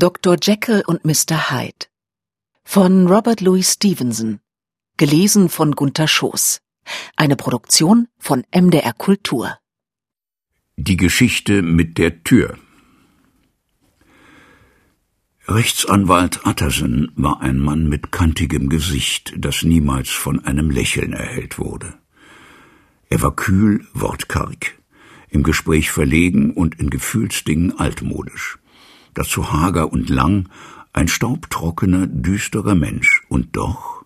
Dr. Jekyll und Mr. Hyde von Robert Louis Stevenson gelesen von Gunther Schoß eine Produktion von MDR Kultur Die Geschichte mit der Tür Rechtsanwalt Utterson war ein Mann mit kantigem Gesicht, das niemals von einem Lächeln erhellt wurde. Er war kühl, wortkarg, im Gespräch verlegen und in Gefühlsdingen altmodisch. Dazu hager und lang, ein staubtrockener, düsterer Mensch und doch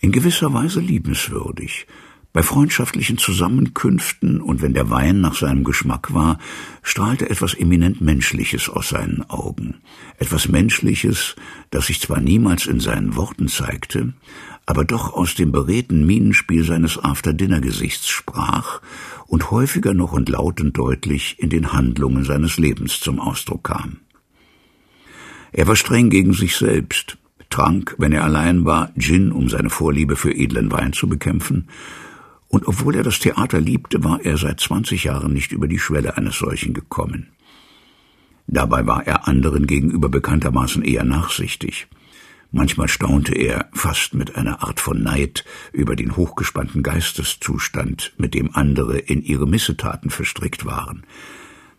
in gewisser Weise liebenswürdig, bei freundschaftlichen Zusammenkünften und wenn der Wein nach seinem Geschmack war, strahlte etwas eminent Menschliches aus seinen Augen. Etwas Menschliches, das sich zwar niemals in seinen Worten zeigte, aber doch aus dem beredten Mienenspiel seines After-Dinner-Gesichts sprach und häufiger noch und laut und deutlich in den Handlungen seines Lebens zum Ausdruck kam. Er war streng gegen sich selbst, trank, wenn er allein war, Gin, um seine Vorliebe für edlen Wein zu bekämpfen, und obwohl er das Theater liebte, war er seit zwanzig Jahren nicht über die Schwelle eines solchen gekommen. Dabei war er anderen gegenüber bekanntermaßen eher nachsichtig. Manchmal staunte er, fast mit einer Art von Neid, über den hochgespannten Geisteszustand, mit dem andere in ihre Missetaten verstrickt waren.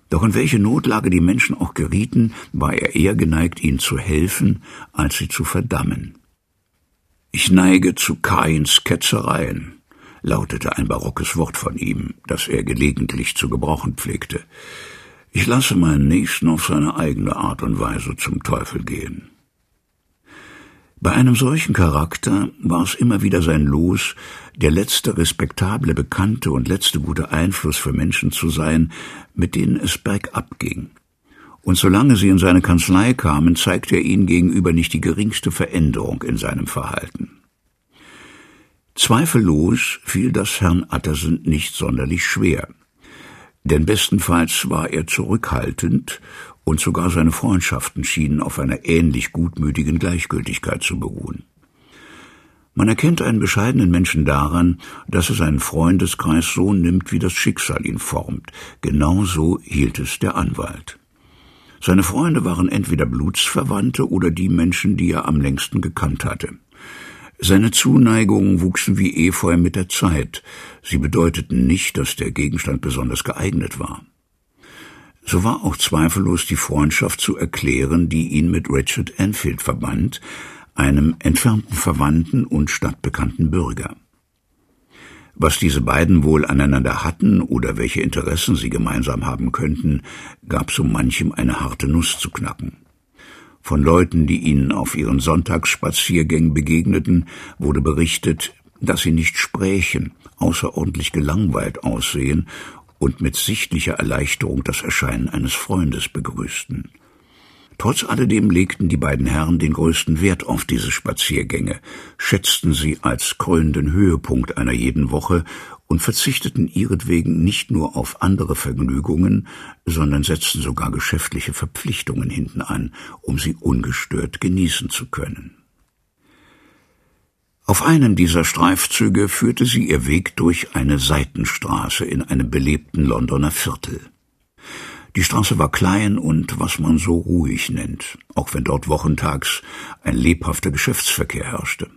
Doch in welche Notlage die Menschen auch gerieten, war er eher geneigt, ihnen zu helfen, als sie zu verdammen. Ich neige zu Kains Ketzereien, lautete ein barockes Wort von ihm, das er gelegentlich zu gebrauchen pflegte. Ich lasse meinen Nächsten auf seine eigene Art und Weise zum Teufel gehen. Bei einem solchen Charakter war es immer wieder sein Los, der letzte respektable Bekannte und letzte gute Einfluss für Menschen zu sein, mit denen es bergab ging. Und solange sie in seine Kanzlei kamen, zeigte er ihnen gegenüber nicht die geringste Veränderung in seinem Verhalten. Zweifellos fiel das Herrn Atterson nicht sonderlich schwer, denn bestenfalls war er zurückhaltend und sogar seine Freundschaften schienen auf einer ähnlich gutmütigen Gleichgültigkeit zu beruhen. Man erkennt einen bescheidenen Menschen daran, dass er seinen Freundeskreis so nimmt, wie das Schicksal ihn formt. Genauso hielt es der Anwalt. Seine Freunde waren entweder Blutsverwandte oder die Menschen, die er am längsten gekannt hatte. Seine Zuneigungen wuchsen wie Efeu mit der Zeit. Sie bedeuteten nicht, dass der Gegenstand besonders geeignet war. So war auch zweifellos die Freundschaft zu erklären, die ihn mit Richard Enfield verband, einem entfernten Verwandten und stadtbekannten Bürger. Was diese beiden wohl aneinander hatten oder welche Interessen sie gemeinsam haben könnten, gab so manchem eine harte Nuss zu knacken. Von Leuten, die ihnen auf ihren Sonntagsspaziergängen begegneten, wurde berichtet, dass sie nicht sprächen, außerordentlich gelangweilt aussehen und mit sichtlicher Erleichterung das Erscheinen eines Freundes begrüßten. Trotz alledem legten die beiden Herren den größten Wert auf diese Spaziergänge, schätzten sie als krönenden Höhepunkt einer jeden Woche und verzichteten ihretwegen nicht nur auf andere Vergnügungen, sondern setzten sogar geschäftliche Verpflichtungen hinten an, um sie ungestört genießen zu können. Auf einem dieser Streifzüge führte sie ihr Weg durch eine Seitenstraße in einem belebten Londoner Viertel. Die Straße war klein und was man so ruhig nennt, auch wenn dort wochentags ein lebhafter Geschäftsverkehr herrschte.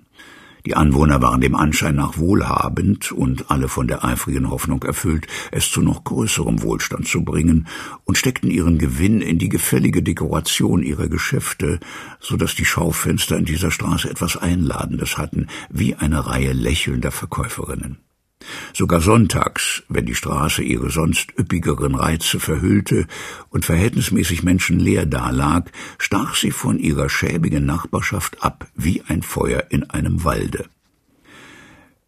Die Anwohner waren dem Anschein nach wohlhabend und alle von der eifrigen Hoffnung erfüllt, es zu noch größerem Wohlstand zu bringen und steckten ihren Gewinn in die gefällige Dekoration ihrer Geschäfte, so dass die Schaufenster in dieser Straße etwas Einladendes hatten, wie eine Reihe lächelnder Verkäuferinnen. Sogar sonntags, wenn die Straße ihre sonst üppigeren Reize verhüllte und verhältnismäßig menschenleer dalag, stach sie von ihrer schäbigen Nachbarschaft ab wie ein Feuer in einem Walde.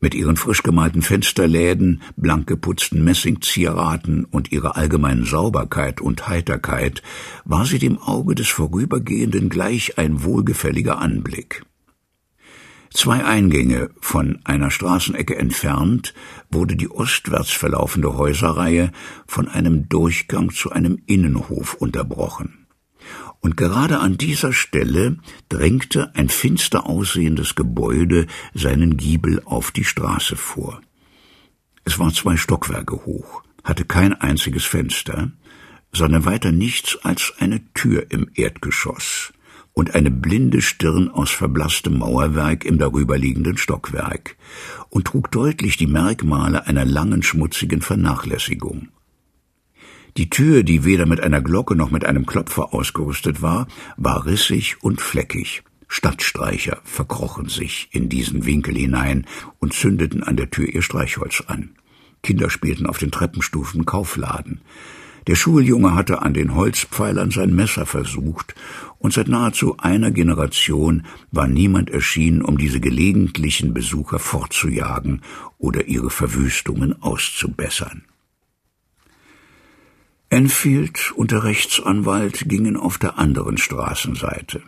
Mit ihren frisch gemalten Fensterläden, blank geputzten Messingzieraten und ihrer allgemeinen Sauberkeit und Heiterkeit war sie dem Auge des Vorübergehenden gleich ein wohlgefälliger Anblick. Zwei Eingänge von einer Straßenecke entfernt wurde die ostwärts verlaufende Häuserreihe von einem Durchgang zu einem Innenhof unterbrochen. Und gerade an dieser Stelle drängte ein finster aussehendes Gebäude seinen Giebel auf die Straße vor. Es war zwei Stockwerke hoch, hatte kein einziges Fenster, sondern weiter nichts als eine Tür im Erdgeschoss und eine blinde Stirn aus verblasstem Mauerwerk im darüberliegenden Stockwerk und trug deutlich die Merkmale einer langen schmutzigen Vernachlässigung. Die Tür, die weder mit einer Glocke noch mit einem Klopfer ausgerüstet war, war rissig und fleckig. Stadtstreicher verkrochen sich in diesen Winkel hinein und zündeten an der Tür ihr Streichholz an. Kinder spielten auf den Treppenstufen Kaufladen. Der Schuljunge hatte an den Holzpfeilern sein Messer versucht, und seit nahezu einer Generation war niemand erschienen, um diese gelegentlichen Besucher fortzujagen oder ihre Verwüstungen auszubessern. Enfield und der Rechtsanwalt gingen auf der anderen Straßenseite.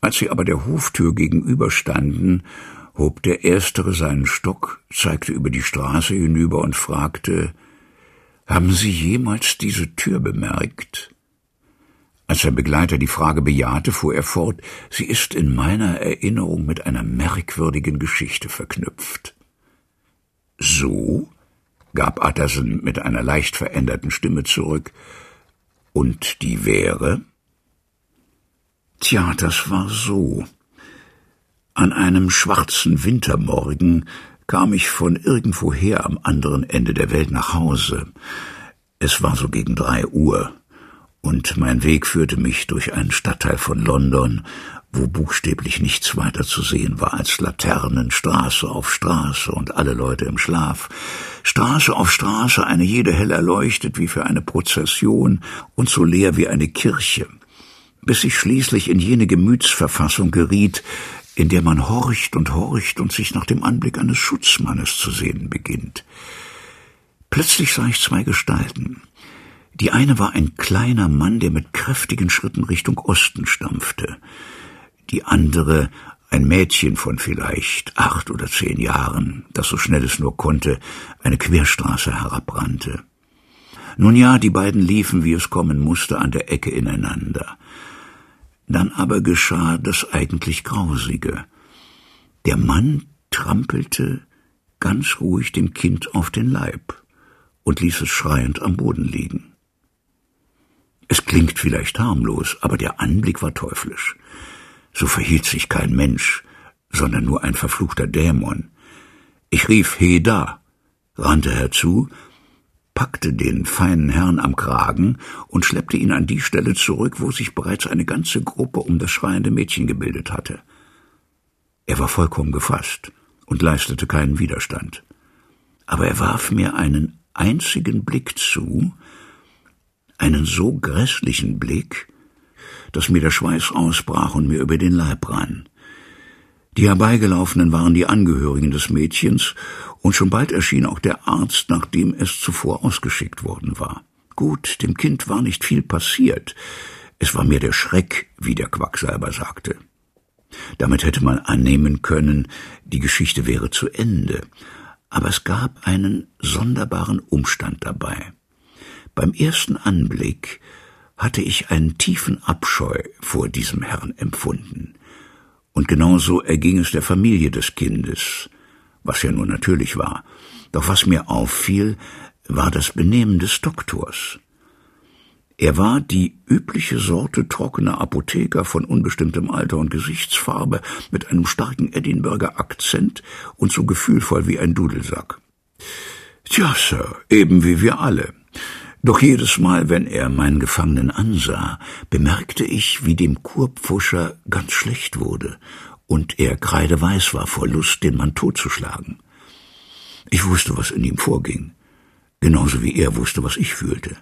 Als sie aber der Hoftür gegenüberstanden, hob der Erstere seinen Stock, zeigte über die Straße hinüber und fragte, haben Sie jemals diese Tür bemerkt? Als sein Begleiter die Frage bejahte, fuhr er fort, sie ist in meiner Erinnerung mit einer merkwürdigen Geschichte verknüpft. So? gab Utterson mit einer leicht veränderten Stimme zurück. Und die wäre? Tja, das war so. An einem schwarzen Wintermorgen kam ich von irgendwoher am anderen Ende der Welt nach Hause. Es war so gegen drei Uhr, und mein Weg führte mich durch einen Stadtteil von London, wo buchstäblich nichts weiter zu sehen war als Laternen, Straße auf Straße und alle Leute im Schlaf. Straße auf Straße, eine jede hell erleuchtet wie für eine Prozession und so leer wie eine Kirche, bis ich schließlich in jene Gemütsverfassung geriet, in der man horcht und horcht und sich nach dem Anblick eines Schutzmannes zu sehen beginnt. Plötzlich sah ich zwei Gestalten. Die eine war ein kleiner Mann, der mit kräftigen Schritten Richtung Osten stampfte. Die andere ein Mädchen von vielleicht acht oder zehn Jahren, das so schnell es nur konnte, eine Querstraße herabrannte. Nun ja, die beiden liefen, wie es kommen musste, an der Ecke ineinander. Dann aber geschah das eigentlich Grausige. Der Mann trampelte ganz ruhig dem Kind auf den Leib und ließ es schreiend am Boden liegen. Es klingt vielleicht harmlos, aber der Anblick war teuflisch. So verhielt sich kein Mensch, sondern nur ein verfluchter Dämon. Ich rief Heda, rannte herzu packte den feinen Herrn am Kragen und schleppte ihn an die Stelle zurück, wo sich bereits eine ganze Gruppe um das schreiende Mädchen gebildet hatte. Er war vollkommen gefasst und leistete keinen Widerstand. Aber er warf mir einen einzigen Blick zu, einen so grässlichen Blick, dass mir der Schweiß ausbrach und mir über den Leib rann. Die Herbeigelaufenen waren die Angehörigen des Mädchens, und schon bald erschien auch der Arzt, nachdem es zuvor ausgeschickt worden war. Gut, dem Kind war nicht viel passiert. Es war mir der Schreck, wie der Quacksalber sagte. Damit hätte man annehmen können, die Geschichte wäre zu Ende. Aber es gab einen sonderbaren Umstand dabei. Beim ersten Anblick hatte ich einen tiefen Abscheu vor diesem Herrn empfunden. Und genauso erging es der Familie des Kindes was ja nur natürlich war. Doch was mir auffiel, war das Benehmen des Doktors. Er war die übliche Sorte trockener Apotheker von unbestimmtem Alter und Gesichtsfarbe mit einem starken Edinburger Akzent und so gefühlvoll wie ein Dudelsack. Tja, Sir, eben wie wir alle. Doch jedes Mal, wenn er meinen Gefangenen ansah, bemerkte ich, wie dem Kurpfuscher ganz schlecht wurde und er kreideweiß war vor Lust, den Mann totzuschlagen. Ich wusste, was in ihm vorging, genauso wie er wusste, was ich fühlte.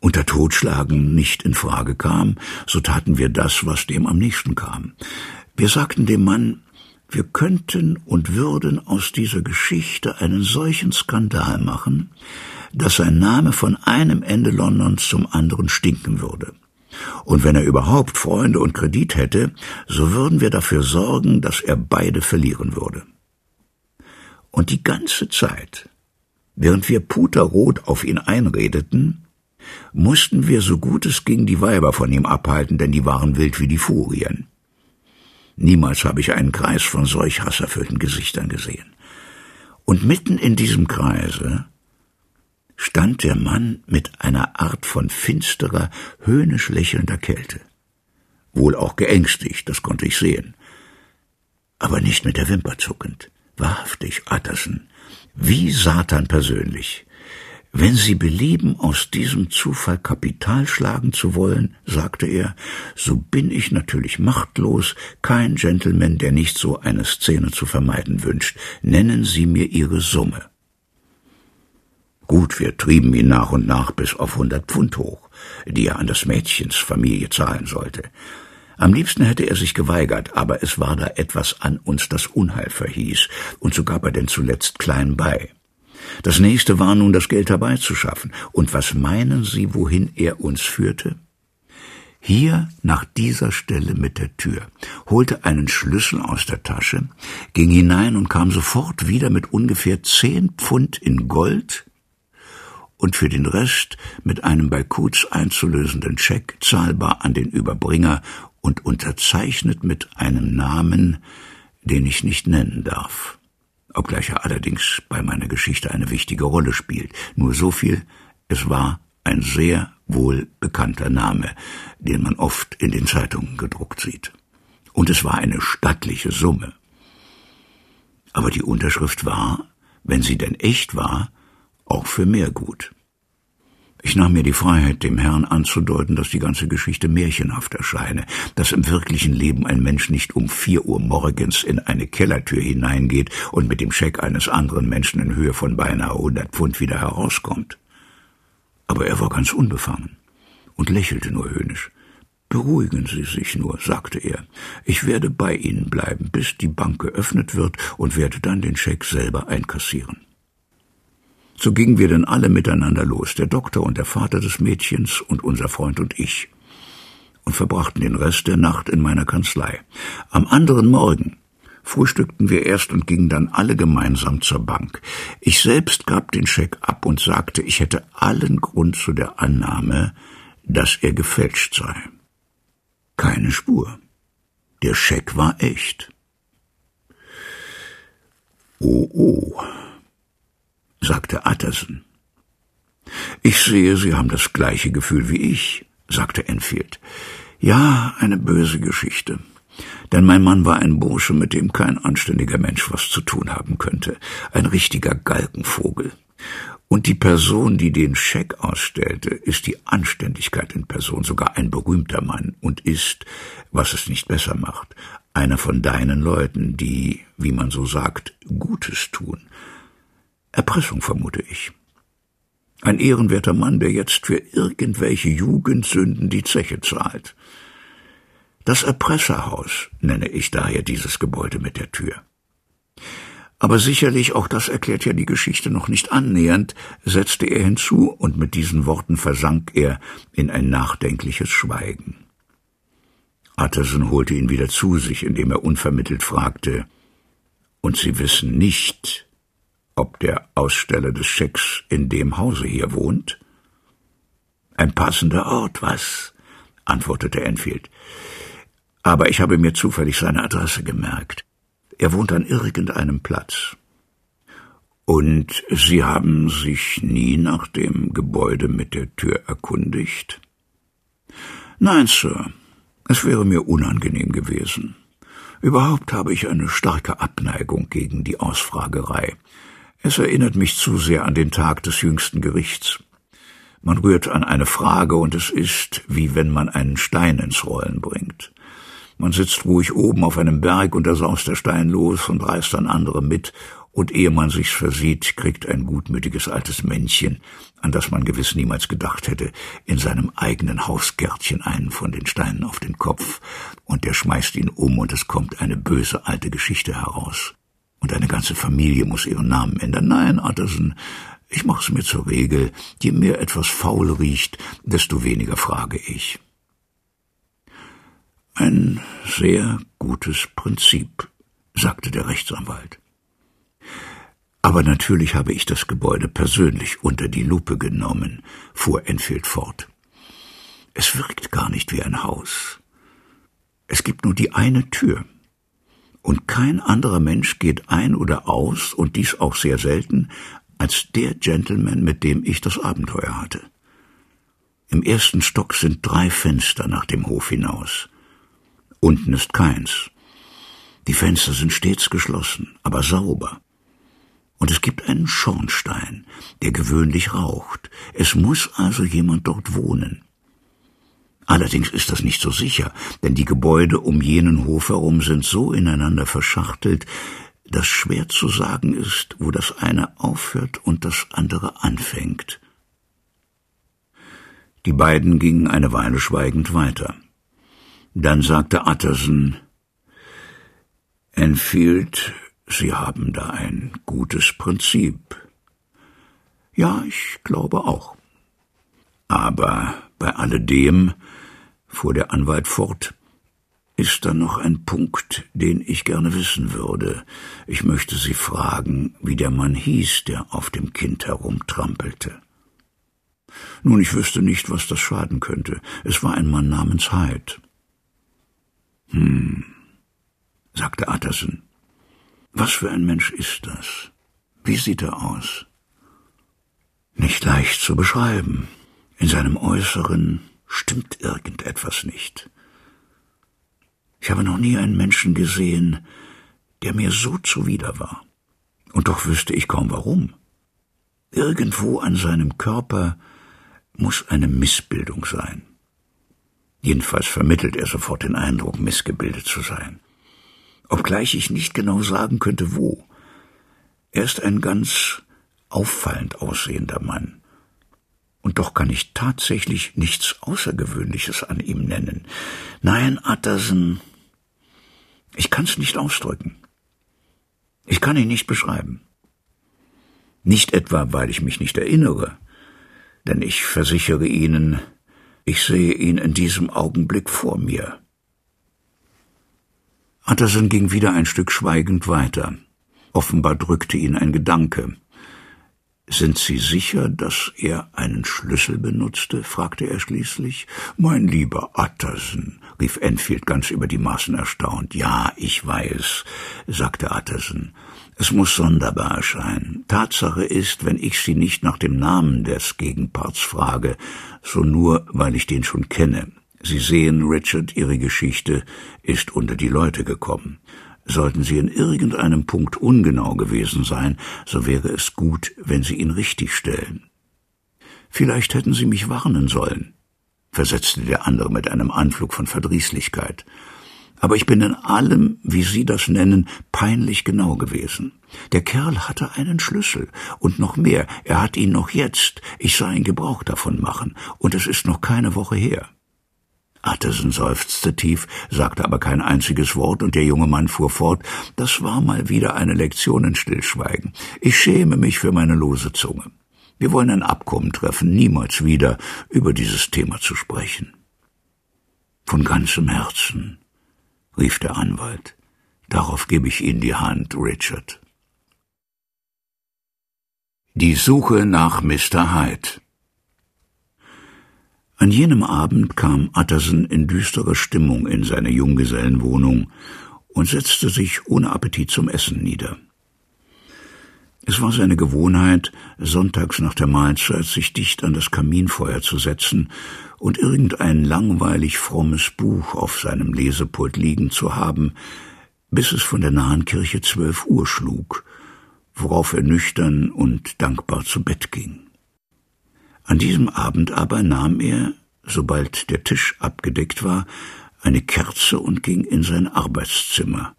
Und da Totschlagen nicht in Frage kam, so taten wir das, was dem am nächsten kam. Wir sagten dem Mann, wir könnten und würden aus dieser Geschichte einen solchen Skandal machen, dass sein Name von einem Ende Londons zum anderen stinken würde. Und wenn er überhaupt Freunde und Kredit hätte, so würden wir dafür sorgen, dass er beide verlieren würde. Und die ganze Zeit, während wir puterrot auf ihn einredeten, mussten wir so gut es ging die Weiber von ihm abhalten, denn die waren wild wie die Furien. Niemals habe ich einen Kreis von solch hasserfüllten Gesichtern gesehen. Und mitten in diesem Kreise stand der Mann mit einer Art von finsterer, höhnisch lächelnder Kälte. Wohl auch geängstigt, das konnte ich sehen. Aber nicht mit der Wimper zuckend. Wahrhaftig, Utterson, wie Satan persönlich. Wenn Sie belieben, aus diesem Zufall Kapital schlagen zu wollen, sagte er, so bin ich natürlich machtlos, kein Gentleman, der nicht so eine Szene zu vermeiden wünscht. Nennen Sie mir Ihre Summe. Gut, wir trieben ihn nach und nach bis auf hundert Pfund hoch, die er an des Mädchens Familie zahlen sollte. Am liebsten hätte er sich geweigert, aber es war da etwas an uns, das Unheil verhieß, und so gab er denn zuletzt klein bei. Das nächste war nun, das Geld herbeizuschaffen. Und was meinen Sie, wohin er uns führte? Hier nach dieser Stelle mit der Tür, holte einen Schlüssel aus der Tasche, ging hinein und kam sofort wieder mit ungefähr zehn Pfund in Gold und für den Rest mit einem bei Kutz einzulösenden Scheck zahlbar an den Überbringer und unterzeichnet mit einem Namen, den ich nicht nennen darf obgleich er allerdings bei meiner Geschichte eine wichtige Rolle spielt. Nur so viel, es war ein sehr wohl bekannter Name, den man oft in den Zeitungen gedruckt sieht. Und es war eine stattliche Summe. Aber die Unterschrift war, wenn sie denn echt war, auch für mehr gut. Ich nahm mir die Freiheit, dem Herrn anzudeuten, dass die ganze Geschichte märchenhaft erscheine, dass im wirklichen Leben ein Mensch nicht um vier Uhr morgens in eine Kellertür hineingeht und mit dem Scheck eines anderen Menschen in Höhe von beinahe hundert Pfund wieder herauskommt. Aber er war ganz unbefangen und lächelte nur höhnisch. Beruhigen Sie sich nur, sagte er. Ich werde bei Ihnen bleiben, bis die Bank geöffnet wird und werde dann den Scheck selber einkassieren. So gingen wir denn alle miteinander los, der Doktor und der Vater des Mädchens und unser Freund und ich, und verbrachten den Rest der Nacht in meiner Kanzlei. Am anderen Morgen frühstückten wir erst und gingen dann alle gemeinsam zur Bank. Ich selbst gab den Scheck ab und sagte, ich hätte allen Grund zu der Annahme, dass er gefälscht sei. Keine Spur. Der Scheck war echt. Oh, oh sagte Utterson. Ich sehe, Sie haben das gleiche Gefühl wie ich, sagte Enfield. Ja, eine böse Geschichte. Denn mein Mann war ein Bursche, mit dem kein anständiger Mensch was zu tun haben könnte. Ein richtiger Galgenvogel. Und die Person, die den Scheck ausstellte, ist die Anständigkeit in Person, sogar ein berühmter Mann und ist, was es nicht besser macht, einer von deinen Leuten, die, wie man so sagt, Gutes tun. Erpressung vermute ich. Ein ehrenwerter Mann, der jetzt für irgendwelche Jugendsünden die Zeche zahlt. Das Erpresserhaus nenne ich daher dieses Gebäude mit der Tür. Aber sicherlich, auch das erklärt ja die Geschichte noch nicht annähernd, setzte er hinzu, und mit diesen Worten versank er in ein nachdenkliches Schweigen. Utterson holte ihn wieder zu sich, indem er unvermittelt fragte, Und Sie wissen nicht, ob der Aussteller des Schecks in dem Hause hier wohnt? Ein passender Ort, was? antwortete Enfield. Aber ich habe mir zufällig seine Adresse gemerkt. Er wohnt an irgendeinem Platz. Und Sie haben sich nie nach dem Gebäude mit der Tür erkundigt? Nein, Sir. Es wäre mir unangenehm gewesen. Überhaupt habe ich eine starke Abneigung gegen die Ausfragerei. Es erinnert mich zu sehr an den Tag des jüngsten Gerichts. Man rührt an eine Frage und es ist, wie wenn man einen Stein ins Rollen bringt. Man sitzt ruhig oben auf einem Berg und da saust der Stein los und reißt dann andere mit, und ehe man sich's versieht, kriegt ein gutmütiges altes Männchen, an das man gewiss niemals gedacht hätte, in seinem eigenen Hausgärtchen einen von den Steinen auf den Kopf, und der schmeißt ihn um und es kommt eine böse alte Geschichte heraus und eine ganze Familie muss ihren Namen ändern. Nein, Utterson, ich mach's mir zur Regel, je mehr etwas faul riecht, desto weniger frage ich. Ein sehr gutes Prinzip, sagte der Rechtsanwalt. Aber natürlich habe ich das Gebäude persönlich unter die Lupe genommen, fuhr Enfield fort. Es wirkt gar nicht wie ein Haus. Es gibt nur die eine Tür und kein anderer Mensch geht ein oder aus, und dies auch sehr selten, als der Gentleman, mit dem ich das Abenteuer hatte. Im ersten Stock sind drei Fenster nach dem Hof hinaus. Unten ist keins. Die Fenster sind stets geschlossen, aber sauber. Und es gibt einen Schornstein, der gewöhnlich raucht. Es muss also jemand dort wohnen. Allerdings ist das nicht so sicher, denn die Gebäude um jenen Hof herum sind so ineinander verschachtelt, dass schwer zu sagen ist, wo das eine aufhört und das andere anfängt. Die beiden gingen eine Weile schweigend weiter. Dann sagte Utterson, Enfield Sie haben da ein gutes Prinzip. Ja, ich glaube auch. Aber bei alledem, fuhr der Anwalt fort, ist da noch ein Punkt, den ich gerne wissen würde. Ich möchte Sie fragen, wie der Mann hieß, der auf dem Kind herumtrampelte. Nun, ich wüsste nicht, was das schaden könnte. Es war ein Mann namens Hyde. Hm, sagte Utterson. Was für ein Mensch ist das? Wie sieht er aus? Nicht leicht zu beschreiben. In seinem Äußeren stimmt irgendetwas nicht. Ich habe noch nie einen Menschen gesehen, der mir so zuwider war. Und doch wüsste ich kaum warum. Irgendwo an seinem Körper muss eine Missbildung sein. Jedenfalls vermittelt er sofort den Eindruck, missgebildet zu sein obgleich ich nicht genau sagen könnte, wo. Er ist ein ganz auffallend aussehender Mann. Und doch kann ich tatsächlich nichts Außergewöhnliches an ihm nennen. Nein, Utterson, ich kann's nicht ausdrücken. Ich kann ihn nicht beschreiben. Nicht etwa, weil ich mich nicht erinnere, denn ich versichere Ihnen, ich sehe ihn in diesem Augenblick vor mir. Utterson ging wieder ein Stück schweigend weiter. Offenbar drückte ihn ein Gedanke. Sind Sie sicher, dass er einen Schlüssel benutzte? fragte er schließlich. Mein lieber Utterson, rief Enfield ganz über die Maßen erstaunt. Ja, ich weiß, sagte Utterson. Es muss sonderbar erscheinen. Tatsache ist, wenn ich Sie nicht nach dem Namen des Gegenparts frage, so nur, weil ich den schon kenne. Sie sehen, Richard, Ihre Geschichte ist unter die Leute gekommen. Sollten Sie in irgendeinem Punkt ungenau gewesen sein, so wäre es gut, wenn Sie ihn richtigstellen. Vielleicht hätten Sie mich warnen sollen, versetzte der andere mit einem Anflug von Verdrießlichkeit. Aber ich bin in allem, wie Sie das nennen, peinlich genau gewesen. Der Kerl hatte einen Schlüssel, und noch mehr, er hat ihn noch jetzt, ich sah ihn Gebrauch davon machen, und es ist noch keine Woche her. Atterson seufzte tief, sagte aber kein einziges Wort, und der junge Mann fuhr fort, das war mal wieder eine Lektion in Stillschweigen. Ich schäme mich für meine lose Zunge. Wir wollen ein Abkommen treffen, niemals wieder über dieses Thema zu sprechen. Von ganzem Herzen, rief der Anwalt. Darauf gebe ich Ihnen die Hand, Richard. Die Suche nach Mr. Hyde an jenem Abend kam Utterson in düsterer Stimmung in seine Junggesellenwohnung und setzte sich ohne Appetit zum Essen nieder. Es war seine Gewohnheit, sonntags nach der Mahlzeit sich dicht an das Kaminfeuer zu setzen und irgendein langweilig frommes Buch auf seinem Lesepult liegen zu haben, bis es von der nahen Kirche zwölf Uhr schlug, worauf er nüchtern und dankbar zu Bett ging. An diesem Abend aber nahm er, sobald der Tisch abgedeckt war, eine Kerze und ging in sein Arbeitszimmer.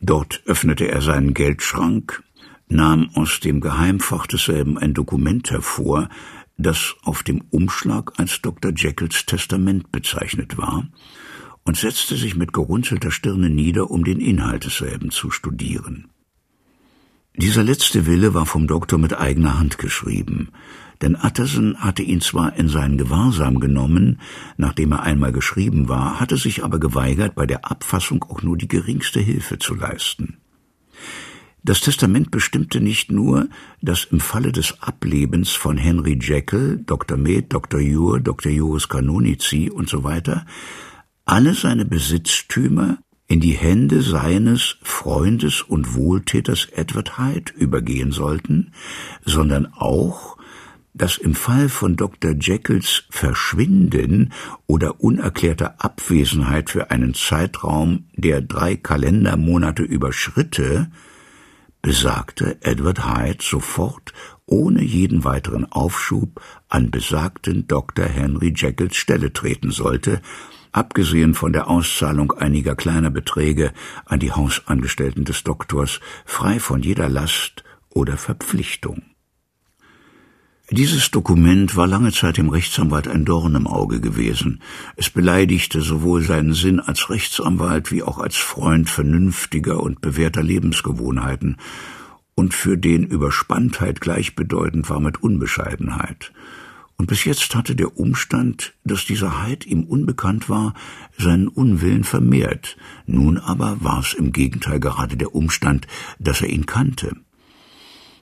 Dort öffnete er seinen Geldschrank, nahm aus dem Geheimfach desselben ein Dokument hervor, das auf dem Umschlag als Dr. Jekylls Testament bezeichnet war, und setzte sich mit gerunzelter Stirne nieder, um den Inhalt desselben zu studieren. Dieser letzte Wille war vom Doktor mit eigener Hand geschrieben, denn Utterson hatte ihn zwar in seinen Gewahrsam genommen, nachdem er einmal geschrieben war, hatte sich aber geweigert, bei der Abfassung auch nur die geringste Hilfe zu leisten. Das Testament bestimmte nicht nur, dass im Falle des Ablebens von Henry Jekyll, Dr. Med, Dr. Ure, Dr. Juris Canonici und so weiter alle seine Besitztümer in die Hände seines Freundes und Wohltäters Edward Hyde übergehen sollten, sondern auch, dass im Fall von Dr. Jekylls Verschwinden oder unerklärter Abwesenheit für einen Zeitraum, der drei Kalendermonate überschritte, besagte Edward Hyde sofort ohne jeden weiteren Aufschub an besagten Dr. Henry Jekylls Stelle treten sollte, abgesehen von der Auszahlung einiger kleiner Beträge an die Hausangestellten des Doktors, frei von jeder Last oder Verpflichtung. Dieses Dokument war lange Zeit dem Rechtsanwalt ein Dorn im Auge gewesen. Es beleidigte sowohl seinen Sinn als Rechtsanwalt wie auch als Freund vernünftiger und bewährter Lebensgewohnheiten, und für den Überspanntheit gleichbedeutend war mit Unbescheidenheit. Und bis jetzt hatte der Umstand, dass dieser Heid ihm unbekannt war, seinen Unwillen vermehrt. Nun aber war es im Gegenteil gerade der Umstand, dass er ihn kannte.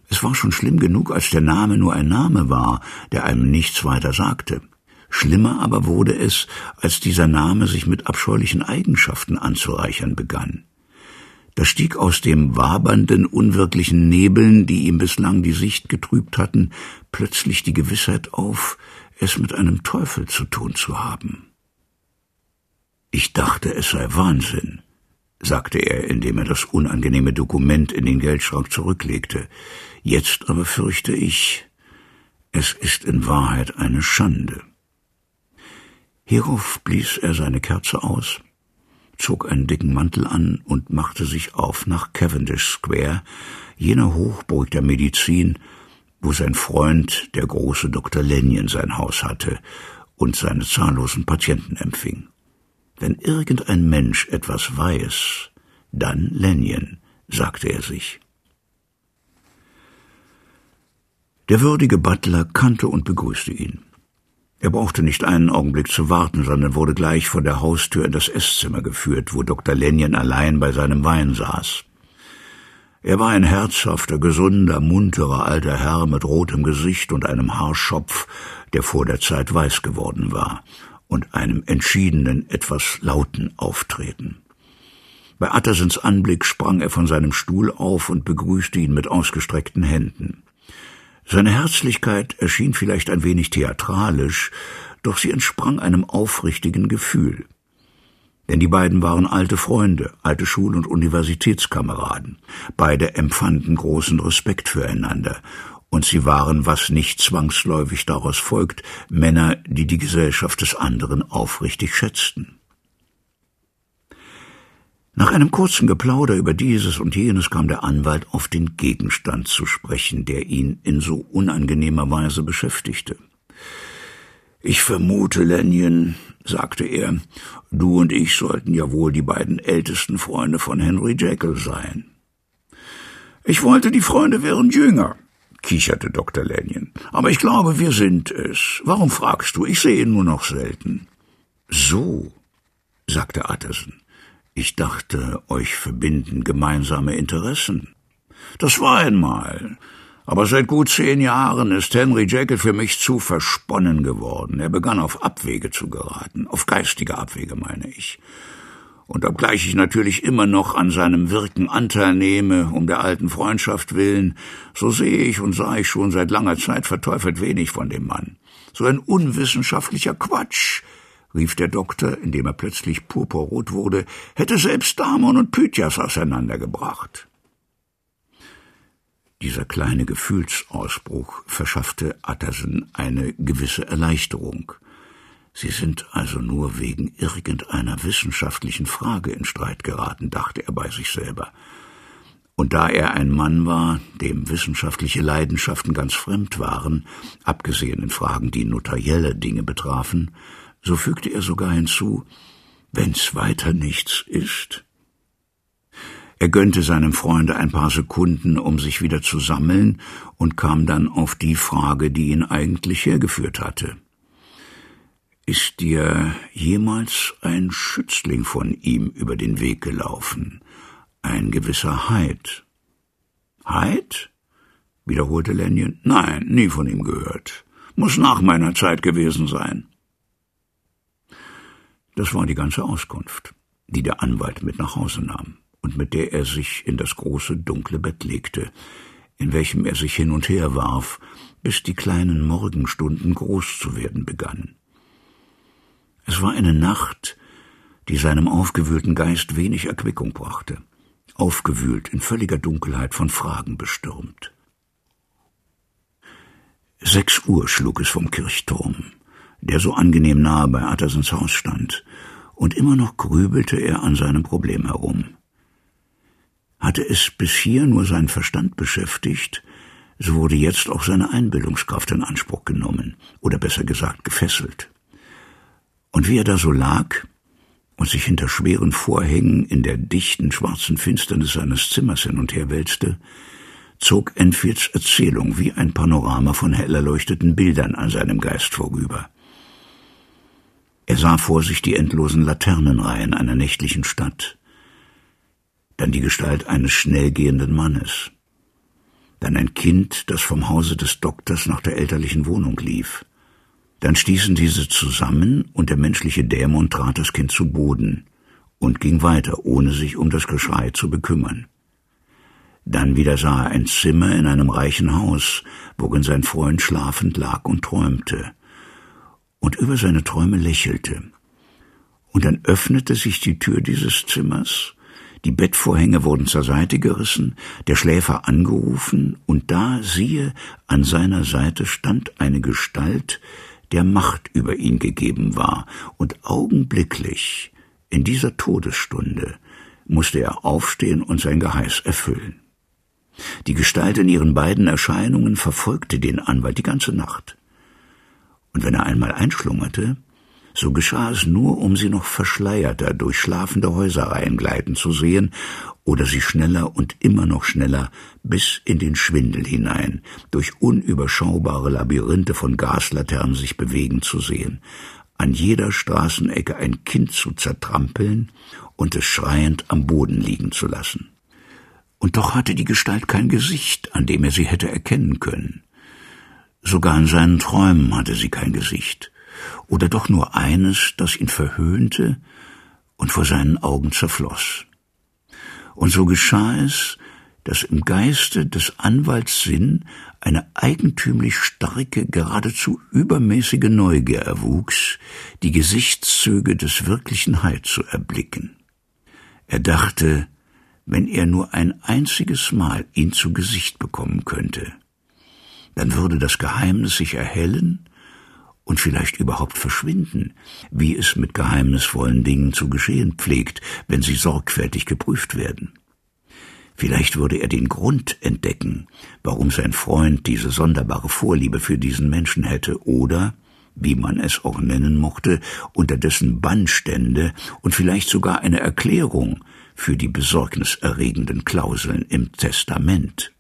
Es war schon schlimm genug, als der Name nur ein Name war, der einem nichts weiter sagte. Schlimmer aber wurde es, als dieser Name sich mit abscheulichen Eigenschaften anzureichern begann. Da stieg aus dem wabernden, unwirklichen Nebeln, die ihm bislang die Sicht getrübt hatten, plötzlich die Gewissheit auf, es mit einem Teufel zu tun zu haben. Ich dachte, es sei Wahnsinn, sagte er, indem er das unangenehme Dokument in den Geldschrank zurücklegte. Jetzt aber fürchte ich, es ist in Wahrheit eine Schande. Hierauf blies er seine Kerze aus, zog einen dicken Mantel an und machte sich auf nach Cavendish Square, jener Hochburg der Medizin, wo sein Freund, der große Dr. Lenyon, sein Haus hatte und seine zahllosen Patienten empfing. Wenn irgendein Mensch etwas weiß, dann Lenyon, sagte er sich. Der würdige Butler kannte und begrüßte ihn. Er brauchte nicht einen Augenblick zu warten, sondern wurde gleich vor der Haustür in das Esszimmer geführt, wo Dr. Lenyon allein bei seinem Wein saß. Er war ein herzhafter, gesunder, munterer alter Herr mit rotem Gesicht und einem Haarschopf, der vor der Zeit weiß geworden war, und einem entschiedenen, etwas lauten Auftreten. Bei Attersens Anblick sprang er von seinem Stuhl auf und begrüßte ihn mit ausgestreckten Händen. Seine Herzlichkeit erschien vielleicht ein wenig theatralisch, doch sie entsprang einem aufrichtigen Gefühl. Denn die beiden waren alte Freunde, alte Schul- und Universitätskameraden. Beide empfanden großen Respekt füreinander, und sie waren, was nicht zwangsläufig daraus folgt, Männer, die die Gesellschaft des anderen aufrichtig schätzten. Nach einem kurzen Geplauder über dieses und jenes kam der Anwalt auf den Gegenstand zu sprechen, der ihn in so unangenehmer Weise beschäftigte. Ich vermute, Lennion, sagte er, du und ich sollten ja wohl die beiden ältesten Freunde von Henry Jekyll sein. Ich wollte, die Freunde wären jünger, kicherte Dr. Lennion. Aber ich glaube, wir sind es. Warum fragst du? Ich sehe ihn nur noch selten. So, sagte Utterson. Ich dachte, euch verbinden gemeinsame Interessen. Das war einmal. Aber seit gut zehn Jahren ist Henry Jekyll für mich zu versponnen geworden. Er begann auf Abwege zu geraten, auf geistige Abwege meine ich. Und obgleich ich natürlich immer noch an seinem Wirken Anteil nehme, um der alten Freundschaft willen, so sehe ich und sah ich schon seit langer Zeit verteufelt wenig von dem Mann. So ein unwissenschaftlicher Quatsch, rief der Doktor, indem er plötzlich purpurrot wurde, hätte selbst Damon und Pythias auseinandergebracht. Dieser kleine Gefühlsausbruch verschaffte Atterson eine gewisse Erleichterung. Sie sind also nur wegen irgendeiner wissenschaftlichen Frage in Streit geraten, dachte er bei sich selber. Und da er ein Mann war, dem wissenschaftliche Leidenschaften ganz fremd waren, abgesehen in Fragen, die notarielle Dinge betrafen, so fügte er sogar hinzu, wenn's weiter nichts ist. Er gönnte seinem Freunde ein paar Sekunden, um sich wieder zu sammeln, und kam dann auf die Frage, die ihn eigentlich hergeführt hatte. Ist dir jemals ein Schützling von ihm über den Weg gelaufen? Ein gewisser Hyde? Hyde? wiederholte Lanyon. Nein, nie von ihm gehört. Muss nach meiner Zeit gewesen sein. Das war die ganze Auskunft. die der Anwalt mit nach Hause nahm und mit der er sich in das große dunkle Bett legte, in welchem er sich hin und her warf, bis die kleinen Morgenstunden groß zu werden begannen. Es war eine Nacht, die seinem aufgewühlten Geist wenig Erquickung brachte, aufgewühlt in völliger Dunkelheit von Fragen bestürmt. Sechs Uhr schlug es vom Kirchturm, der so angenehm nahe bei Attersens Haus stand, und immer noch grübelte er an seinem Problem herum. Hatte es bis hier nur seinen Verstand beschäftigt, so wurde jetzt auch seine Einbildungskraft in Anspruch genommen, oder besser gesagt gefesselt. Und wie er da so lag und sich hinter schweren Vorhängen in der dichten schwarzen Finsternis seines Zimmers hin und her wälzte, zog Enfields Erzählung wie ein Panorama von hell erleuchteten Bildern an seinem Geist vorüber. Er sah vor sich die endlosen Laternenreihen einer nächtlichen Stadt, dann die Gestalt eines schnell gehenden Mannes, dann ein Kind, das vom Hause des Doktors nach der elterlichen Wohnung lief. Dann stießen diese zusammen und der menschliche Dämon trat das Kind zu Boden und ging weiter, ohne sich um das Geschrei zu bekümmern. Dann wieder sah er ein Zimmer in einem reichen Haus, worin sein Freund schlafend lag und träumte, und über seine Träume lächelte. Und dann öffnete sich die Tür dieses Zimmers, die Bettvorhänge wurden zur Seite gerissen, der Schläfer angerufen, und da, siehe, an seiner Seite stand eine Gestalt, der Macht über ihn gegeben war, und augenblicklich, in dieser Todesstunde, musste er aufstehen und sein Geheiß erfüllen. Die Gestalt in ihren beiden Erscheinungen verfolgte den Anwalt die ganze Nacht. Und wenn er einmal einschlummerte, so geschah es nur, um sie noch verschleierter durch schlafende Häuserreihen gleiten zu sehen oder sie schneller und immer noch schneller bis in den Schwindel hinein, durch unüberschaubare Labyrinthe von Gaslaternen sich bewegen zu sehen, an jeder Straßenecke ein Kind zu zertrampeln und es schreiend am Boden liegen zu lassen. Und doch hatte die Gestalt kein Gesicht, an dem er sie hätte erkennen können. Sogar in seinen Träumen hatte sie kein Gesicht oder doch nur eines, das ihn verhöhnte und vor seinen Augen zerfloß. Und so geschah es, dass im Geiste des Anwalts Sinn eine eigentümlich starke, geradezu übermäßige Neugier erwuchs, die Gesichtszüge des wirklichen Heid zu erblicken. Er dachte, wenn er nur ein einziges Mal ihn zu Gesicht bekommen könnte, dann würde das Geheimnis sich erhellen und vielleicht überhaupt verschwinden, wie es mit geheimnisvollen Dingen zu geschehen pflegt, wenn sie sorgfältig geprüft werden. Vielleicht würde er den Grund entdecken, warum sein Freund diese sonderbare Vorliebe für diesen Menschen hätte, oder, wie man es auch nennen mochte, unter dessen Bann und vielleicht sogar eine Erklärung für die besorgniserregenden Klauseln im Testament.